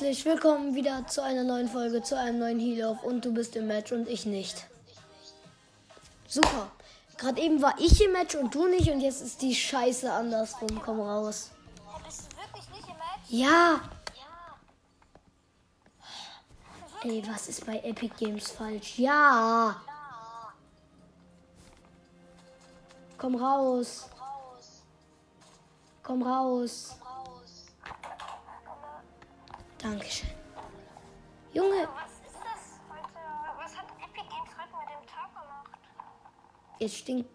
herzlich willkommen wieder zu einer neuen Folge, zu einem neuen Heal Off und du bist im Match und ich nicht. Super. Gerade eben war ich im Match und du nicht und jetzt ist die Scheiße andersrum. Komm raus. Bist du wirklich nicht im Match? Ja. Ja. Ey, was ist bei Epic Games falsch? Ja. Komm raus. Raus. Komm raus. Raus. Dankeschön. Junge, Was ist das heute? Was hat Epic Games heute mit dem Tag gemacht? jetzt stinkt.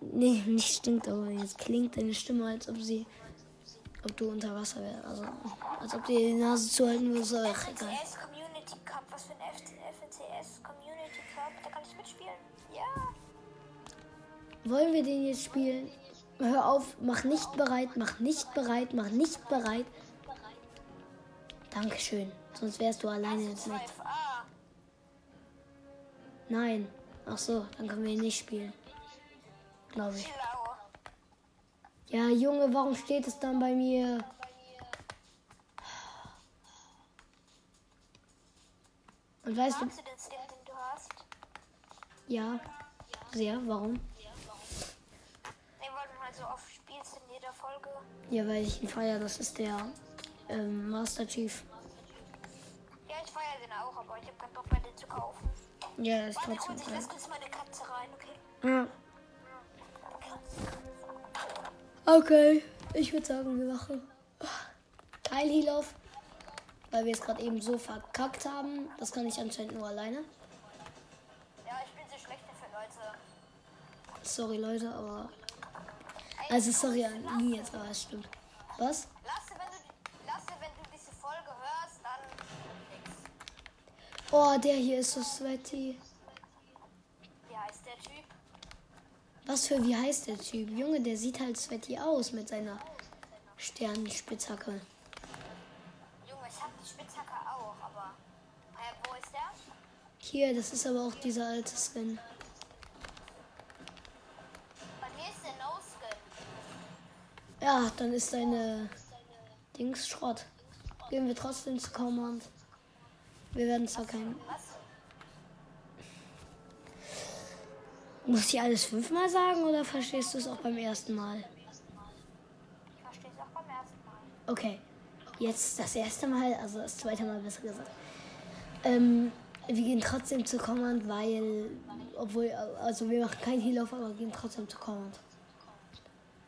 Nee, nicht stinkt, aber jetzt klingt deine Stimme, als ob sie. Ob du unter Wasser wärst. Also, als ob dir die Nase zuhalten würdest. aber egal. Community Cup. Was für ein FCS Community Cup? Da kann ich mitspielen. Ja. Wollen wir den jetzt spielen? Hör auf, mach nicht bereit, mach nicht bereit, mach nicht bereit. Dankeschön. Sonst wärst du alleine jetzt nicht. 12a. Nein. Ach so, dann können wir ihn nicht spielen. Glaube ich. Ja, Junge, warum steht es dann bei mir? Und weißt du, ja, sehr, warum? Ja, weil ich ihn feiere, das ist der ähm, Master Chief. Ja, ich feiere den auch, aber ich habe keinen Bock mehr, den zu kaufen. Ja, ist Warte trotzdem ich geil. lasse kurz meine Katze rein, okay? Ja. Okay, ich würde sagen, wir machen Teil Heal-Off, weil wir es gerade eben so verkackt haben. Das kann ich anscheinend nur alleine. Ja, ich bin so schlecht für Leute. Sorry, Leute, aber. Also, sorry an ihn jetzt, aber es stimmt. Was? Lasse, wenn du, lasse, wenn du diese Folge hörst, dann nix. Oh, der hier ist so sweaty. Wie heißt der Typ? Was für, wie heißt der Typ? Junge, der sieht halt sweaty aus mit seiner Sternenspitzhacke. Junge, ich hab die Spitzhacke auch, aber. Äh, wo ist der? Hier, das ist aber auch dieser alte Skin. Bei mir ist der No-Skin. Ja, dann ist deine Dings Schrott. Gehen wir trotzdem zu Command. Wir werden zwar kein. Muss ich alles fünfmal sagen oder verstehst du es auch beim ersten Mal? Ich verstehe es auch beim ersten Mal. Okay. Jetzt das erste Mal, also das zweite Mal besser gesagt. Ähm, wir gehen trotzdem zu Command, weil, obwohl, also wir machen kein Heal auf, aber gehen trotzdem zu Command.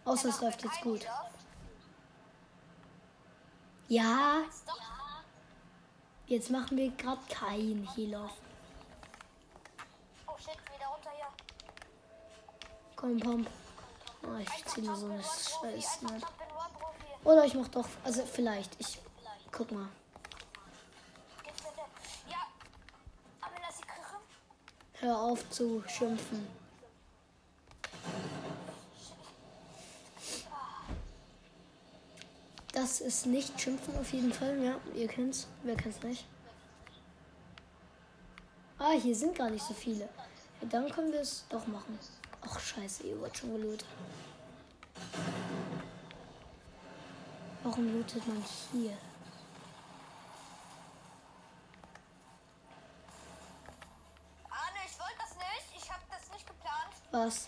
Außer es läuft jetzt gut. Ja, Doch. Jetzt machen wir gerade kein Heal auf. Oh shit, wieder runter hier. Komm, Pump. Oh, ich ziehe nur so eine Scheiße. Ne? Oder ich mach doch, also vielleicht. Ich guck mal. Hör auf zu schimpfen. Das ist nicht schimpfen auf jeden Fall, ja. Ihr kennt's. Wer kennt's nicht? Ah, hier sind gar nicht so viele. Ja, dann können wir es doch machen. Ach scheiße, ihr wollt schon gelootet. Warum lootet man hier? Arne, ich wollte das nicht. Ich habe das nicht geplant. Was?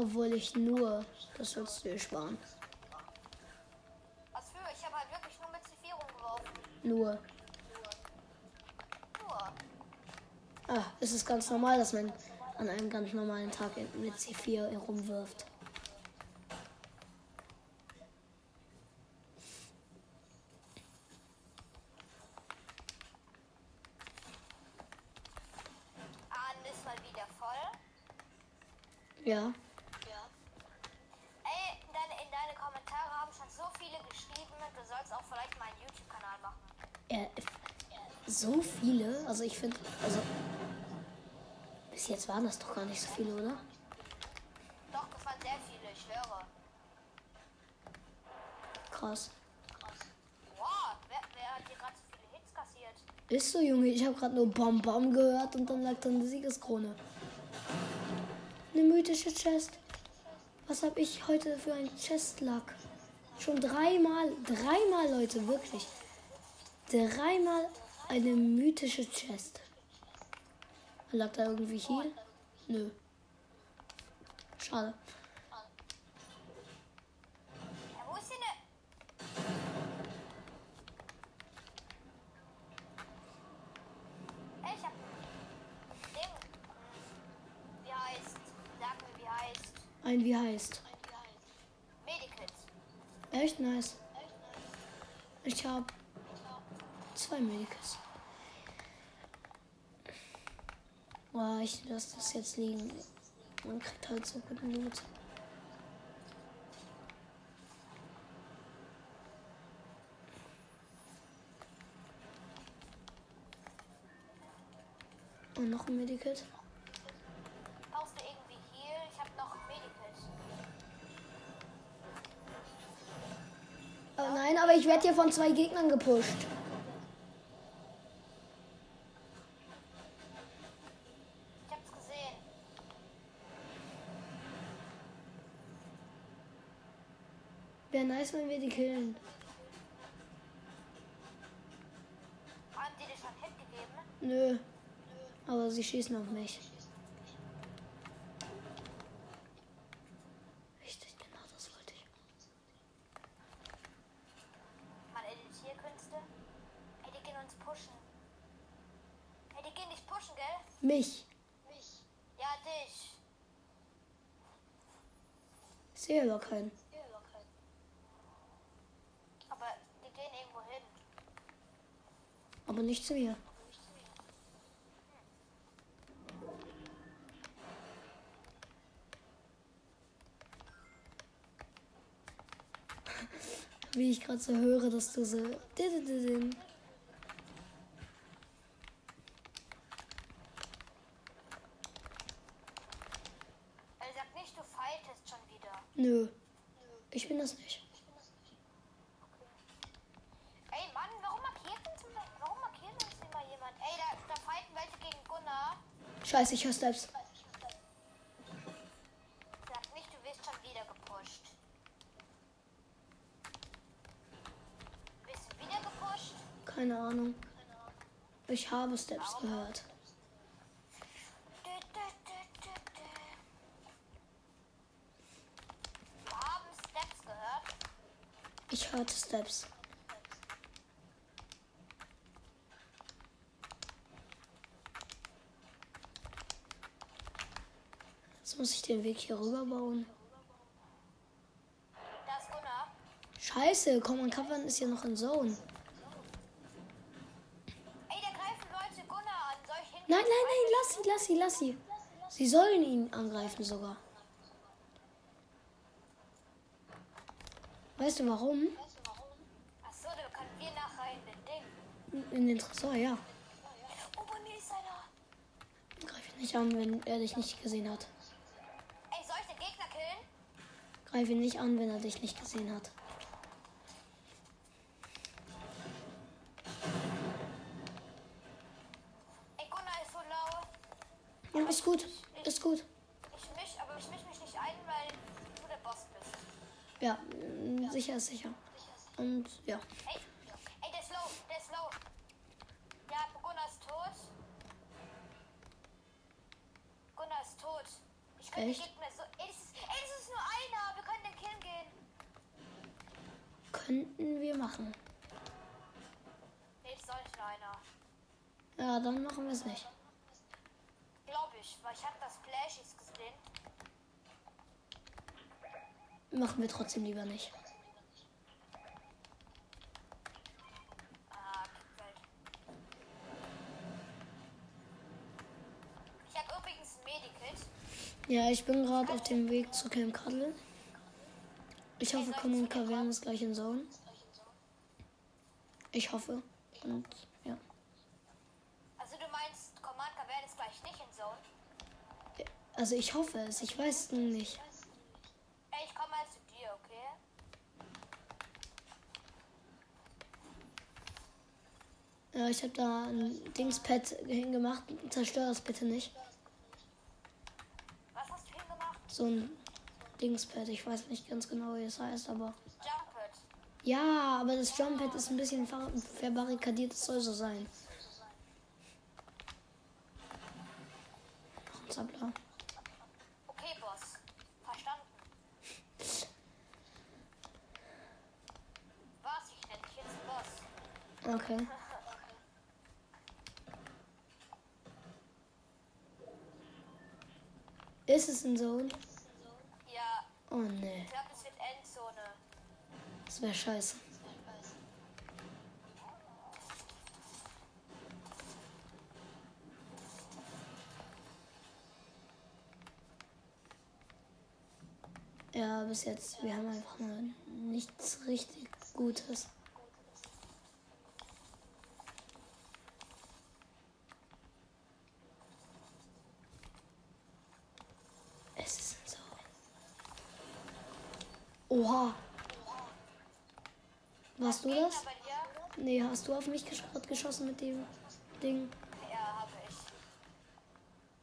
Obwohl ich nur, das sollst du dir sparen. Was für? Ich habe halt wirklich nur mit C4 umgeworfen. Nur. Nur. Ah, es ist ganz normal, dass man an einem ganz normalen Tag mit C4 herumwirft. Arne ist mal wieder voll. Ja. Ey, in deine, in deine Kommentare haben schon so viele geschrieben, du sollst auch vielleicht mal einen YouTube-Kanal machen. Äh, so viele, also ich finde, also bis jetzt waren das doch gar nicht so viele, oder? Doch, das waren sehr viele, ich schwöre. Krass. Wow, wer, wer hat hier gerade so viele Hits kassiert? Ist so, Junge, ich habe gerade nur Bam Bam gehört und dann lag da eine Siegeskrone. Eine mythische Chest. Was habe ich heute für ein Chestlack? Schon dreimal, dreimal, Leute, wirklich. Dreimal eine mythische Chest. Lag da irgendwie hier? Nö. Schade. Wie heißt? Ein wie heißt. Medikit. Echt nice. Ich habe zwei Medikits. Boah, ich lasse das jetzt liegen. Man kriegt halt so guten Loot. Und noch ein Medikit. Brauchst du irgendwie hier? Ich hab noch ein Medikit. Oh nein, aber ich werde hier von zwei Gegnern gepusht. Ich hab's gesehen. Wäre nice, wenn wir die killen. Haben die dir schon Hit gegeben? Nö. Aber sie schießen auf mich. Richtig, genau das wollte ich. Mal Editierkünste? Ey, die gehen uns pushen. Ey, die gehen dich pushen, gell? Mich. Mich. Ja, dich. Ich sehe aber keinen. Aber die gehen irgendwo hin. Aber nicht zu mir. Wie ich gerade so höre, dass du so. Ey, sag nicht, du fightest schon wieder. Nö. Ich bin das nicht. Ey, Mann, warum markiert uns, warum markiert uns immer jemand? Ey, da, da fighten welche gegen Gunnar. Scheiße, ich höre Steps. Sag nicht, du wirst schon wieder gepusht. Wirst du wieder gepusht? Keine Ahnung. Ich habe Steps gehört. Ich hörte Steps. Jetzt muss ich den Weg hier rüber bauen. Da ist Gunnar. Scheiße, Common Covern ist ja noch in Zone. Ey, da greifen Leute Gunnar an. Soll? Nein, nein, nein, lass sie, lass sie, lass sie. Sie sollen ihn angreifen sogar. Weißt du warum? Achso, dann können wir nachher in den Ding. In den Tresor, ja. Oh, bei mir ist einer. Greif ihn nicht an, wenn er dich nicht gesehen hat. Ey, soll ich den Gegner killen? Greif ihn nicht an, wenn er dich nicht gesehen hat. Ey, Gunnar ist so lau. Ja, ist gut, ist gut. Ich misch, aber ich misch mich nicht ein, weil du der Boss bist. Ja, mm, sicher ist sicher. Und ja, Ey, ey, der ist low, der ist low. Ja, Gunnar ist tot. Gunnar ist tot. Ich kann Echt? Gegner so. Ey das, ist, ey, das ist nur einer. Wir können den killen gehen. Könnten wir machen. Nee, das soll nicht nur einer. Ja, dann machen wir es nicht. Glaube ich, weil ich habe das Flashies gesehen. Machen wir trotzdem lieber nicht. Ah. Ich habe übrigens ein Medikit. Ja, ich bin gerade auf dem Weg zu Camp Cuddle. Ich hoffe, Common Cavern ist gleich in Zone. Ich hoffe. Und ja. Also du meinst, Command Cavern ist gleich nicht in Zone? Also ich hoffe es. Ich weiß es nicht. Ich komme mal zu dir, okay? Ja, ich habe da ein Dingspad hingemacht. Zerstör das bitte nicht. Was hast du hingemacht? So ein Dingspad. Ich weiß nicht ganz genau, wie es heißt, aber. Ja, aber das Jumppad ist ein bisschen ver verbarrikadiert. Das soll so sein. Ein Zappler. Okay, Boss. Verstanden. Was? Ich nenne dich jetzt Boss. Okay. Ist es ein Zone? Oh nee, ich glaube, es wird Endzone. das wäre scheiße. Ja, bis jetzt, wir haben einfach nur nichts richtig Gutes. Es ist so. Oha. Warst du das? Nee, hast du auf mich gesch geschossen mit dem Ding? Ja, habe ich.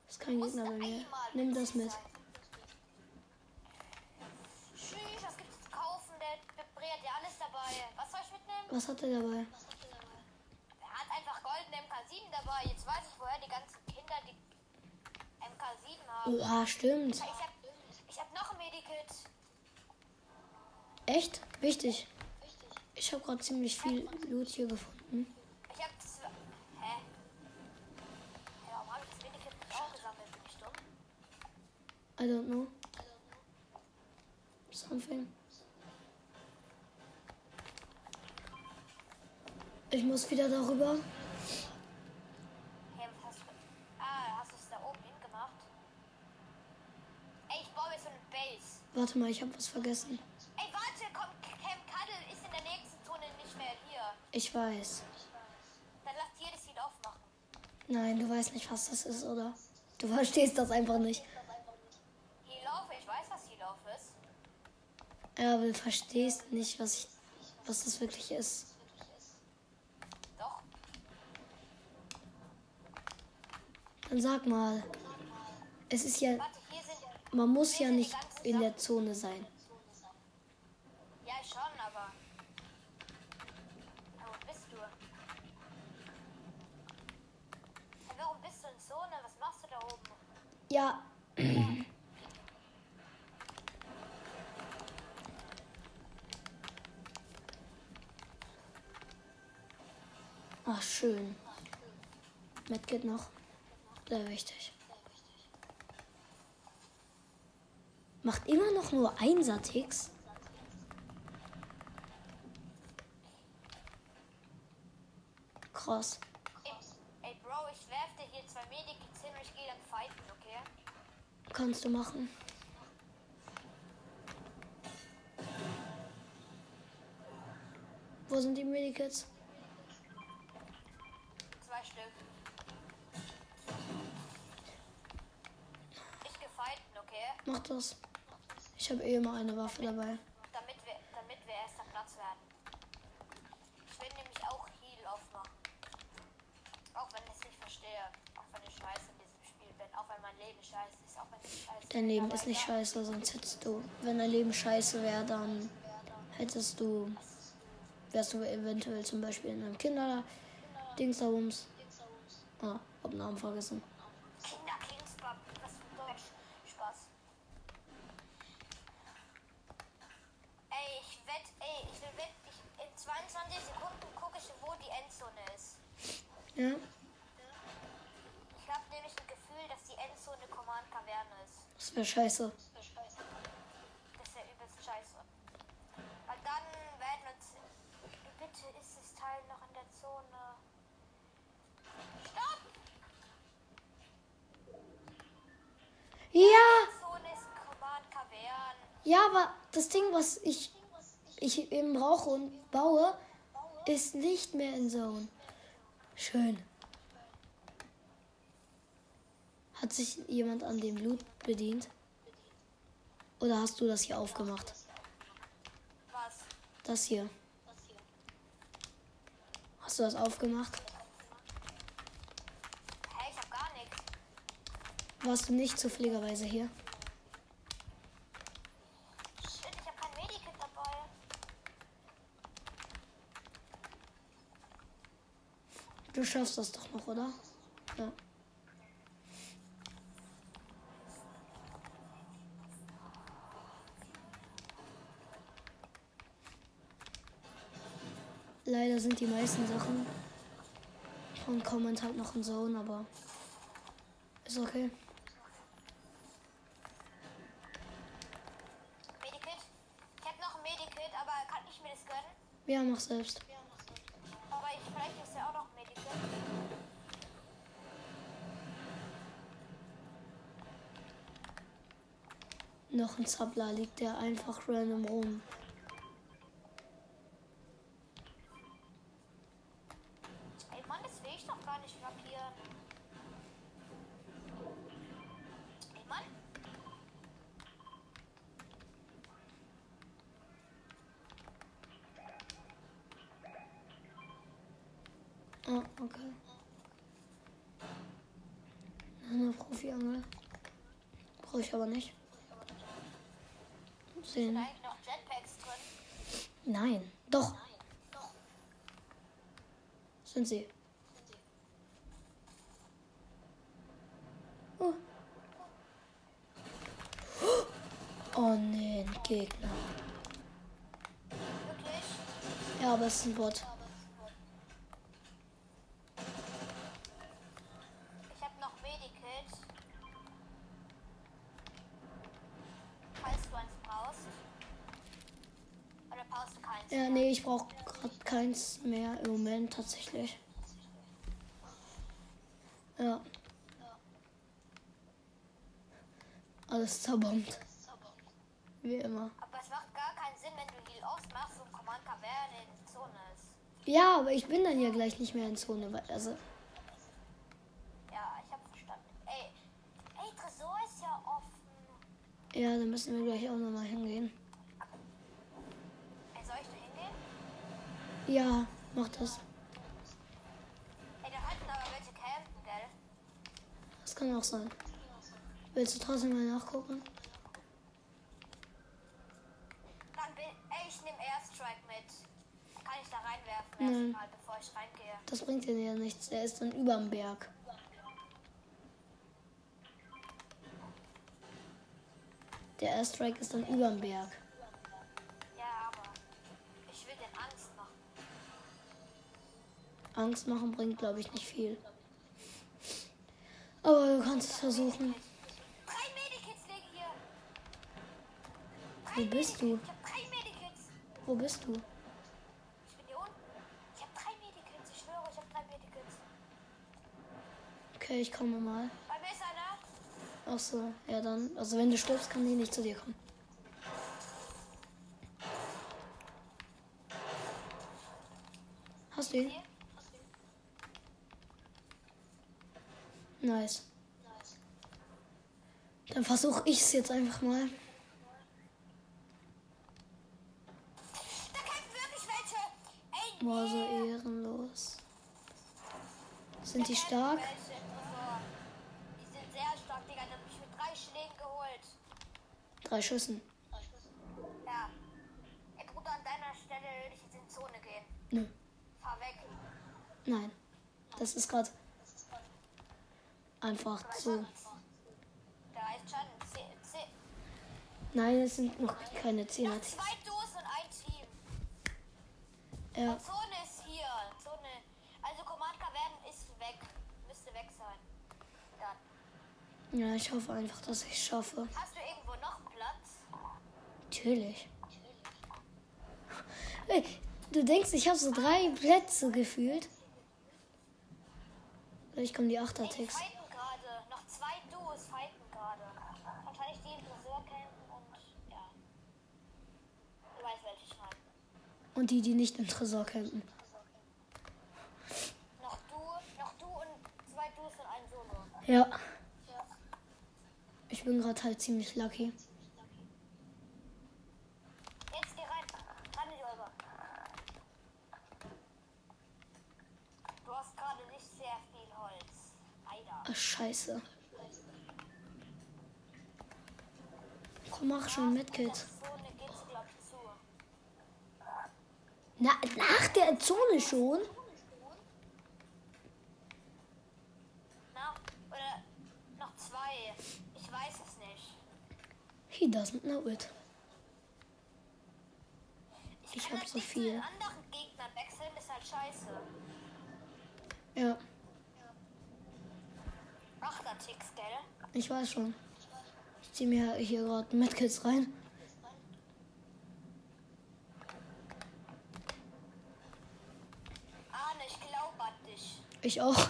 Ist kein Gegner bei mir. Nimm das mit. Tschüss, was gibt's zu kaufen? Der Bre hat ja alles dabei. Was soll ich mitnehmen? Was hat er dabei? Er hat einfach goldene MK7 dabei. Jetzt weiß ich, woher die ganzen Kinder die MK7 haben. Oha, stimmt. Ich hab, ich hab noch ein Medikit. Echt? Wichtig. Ich habe gerade ziemlich viel Loot hier gefunden. Ich hab zwei. Hä? Hä, warum habe ich das Medikit nicht auch gesammelt? Bin ich dumm? I don't know. Something. Ich muss wieder darüber. Hä, was hast du. Ah, hast du es da oben hingemacht? Ey, ich baue jetzt so eine Base. Warte mal, ich habe was vergessen. Ich weiß. Dann lass dir das Lied aufmachen. Nein, du weißt nicht, was das ist, oder? Du verstehst das einfach nicht. Hilauf, ich weiß, was Hilauf ist. Ja, aber du verstehst nicht, was ich, was das wirklich ist. Doch. Dann sag mal. Es ist ja, hier man muss ja nicht in der Zone sein. Schön. Mit geht noch. Sehr wichtig. Macht immer noch nur Einser-Ticks. Krass. Ey, Bro, ich werf dir hier zwei Medikits hin und ich gehe dann fighten, okay? Kannst du machen. Wo sind die Medikits? Mach das. Ich habe eh immer eine Waffe dabei. Damit wir, damit wir erster Platz werden. Ich will nämlich auch Heal aufmachen. Auch wenn ich es nicht verstehe. Auch wenn ich scheiße in diesem Spiel bin. Auch wenn mein Leben scheiße ist. Auch wenn ich scheiße Dein. Leben ist nicht scheiße, sonst hättest du, wenn dein Leben scheiße wäre, dann hättest du, wärst du eventuell zum Beispiel in einem Kinder-Dingsabums. Ah, hab Namen vergessen. Spaß. Ey, ich wett, ey, ich will wett, ich, in 22 Sekunden gucke ich, wo die Endzone ist. Ja? Ich habe nämlich ein Gefühl, dass die Endzone Command Kaverne ist. Das wäre scheiße. Das ist ja übelst scheiße. Weil dann werden uns. Bitte ist das Teil noch in der Zone. Ja! Ja, aber das Ding, was ich, ich eben brauche und baue, ist nicht mehr in Zone. Schön. Hat sich jemand an dem Loot bedient? Oder hast du das hier aufgemacht? Was? Das hier. Hast du das aufgemacht? Warst du nicht zufälligerweise hier? Shit, ich hab kein Medikit dabei. Du schaffst das doch noch, oder? Ja. Leider sind die meisten Sachen von Comment halt noch in Zone, aber ist okay. Ja, mach selbst. Aber ich vielleicht ist ja auch noch ein Medikit. Noch ein Zappler liegt der einfach random rum. Profi-Angel. Brauche ich aber nicht. Sehen. eigentlich noch Jetpacks drin? Nein. Doch. Sind sie. Oh. Oh nee, ein Gegner. Wirklich? Ja, aber es ist ein Bot. Keins mehr im Moment tatsächlich. Ja. Alles zerbombt. Wie immer. Aber es macht gar keinen Sinn, wenn du Heal ausmachst und Command Caverne in Zone ist. Ja, aber ich bin dann ja gleich nicht mehr in Zone. weil- Also, Ja, ich habe verstanden. Ey, ey, Tresor ist ja offen. ja, dann müssen wir gleich auch nochmal hingehen. Ey, soll ich da hingehen? Ja, mach das. Ey, da halten aber welche campen, gell? Das kann auch sein. Willst du trotzdem mal nachgucken? Dann bin ey, ich nehme Airstrike mit. Kann ich da reinwerfen Nein. erstmal, bevor ich reingehe. Das bringt dir ja nichts. Er ist dann überm Berg. Der Airstrike ist dann überm Berg. Angst machen bringt, glaube ich, nicht viel. Aber du kannst es versuchen. Wo bist du? Wo bist du? Ich bin hier unten. Ich habe drei Medikits. Ich schwöre, ich habe drei Medikits. Okay, ich komme mal. Ach so, ja dann. Also wenn du stirbst, kann die nicht zu dir kommen. Hast du ihn? Nice. Dann versuche ich es jetzt einfach mal. Da kämpfen wirklich welche. Ey, Boah, so ehrenlos. Sind die stark? Die sind sehr stark, Digga. Die hab ich mit drei Schlägen geholt. Drei Schüssen. Ja. Ey, Bruder, an deiner Stelle würde ich jetzt in Zone gehen. Nö. Fahr weg. Nein. Das ist gerade einfach zu. Nein, es sind noch keine Zehner. noch zwei Duos und ein Team. Ja, Zone ist hier. Zone. Also Command Cavern ist weg. Müsste weg sein. Dann. ja, ich hoffe einfach, dass ich es schaffe. Hast du irgendwo noch Platz? Natürlich. Hey, du denkst, ich habe so drei Plätze gefühlt? Vielleicht kommen die Ey, die Achterticks. fighten gerade. Noch zwei Duos fighten gerade. Wahrscheinlich die im Tresor campen und ja. Du weißt, welche ich meine. Und die, die nicht im Tresor campen. Noch du, noch du und zwei Duos und ein Solo. Ja, Ja. ich bin gerade halt ziemlich lucky. Jetzt geh rein. Rein in die Olga. Du hast gerade nicht sehr viel Holz. Ach, scheiße. Komm, mach schon Medkit. Zone Na, nach der Zone schon? He doesn't know it. Ich, ich hab so viel. Wechseln, ist halt ja. ja. Ach, Ticks, ich weiß schon. Ich zieh mir hier gerade Medkits rein. Ich auch.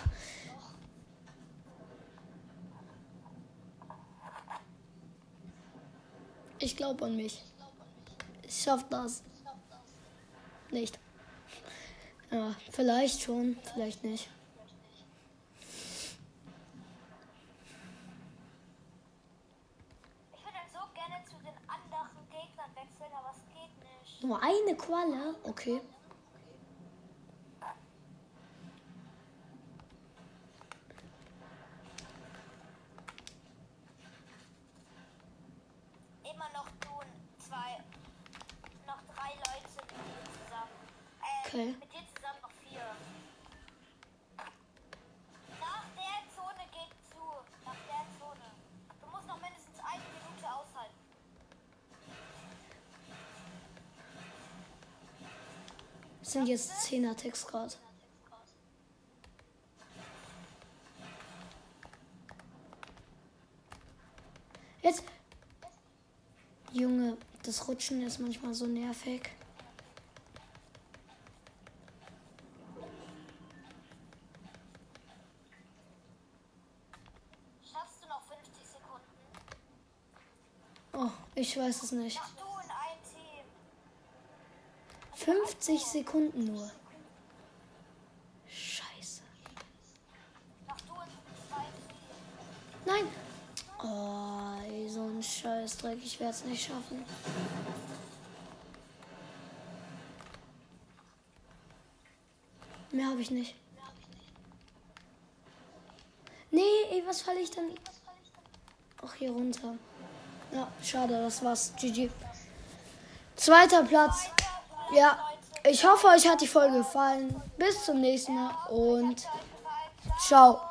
Ich glaube an mich. Ich schaff das. Nicht. Ja, vielleicht schon, vielleicht nicht. Ich würde so gerne zu den anderen Gegnern wechseln, aber es geht nicht. Nur eine Qualle? Okay. Immer noch du und zwei, noch drei Leute mit dir zusammen. Äh, Okay. mit dir zusammen noch vier. Nach der Zone geht zu. Nach der Zone. Du musst noch mindestens eine Minute aushalten. Es sind jetzt 10er Text gerade. Jetzt. Junge, das Rutschen ist manchmal so nervig. Ich weiß es nicht. Mach du in ein Team. 50 Sekunden nur. Scheiße. Nein. Oh, so ein Scheißdreck. Ich werde es nicht schaffen. Mehr habe ich nicht. Nee, ey, was falle ich dann? Ach, hier runter. Ja, schade, das war's. GG. Zweiter Platz. Ja, ich hoffe, euch hat die Folge gefallen. Bis zum nächsten Mal und ciao.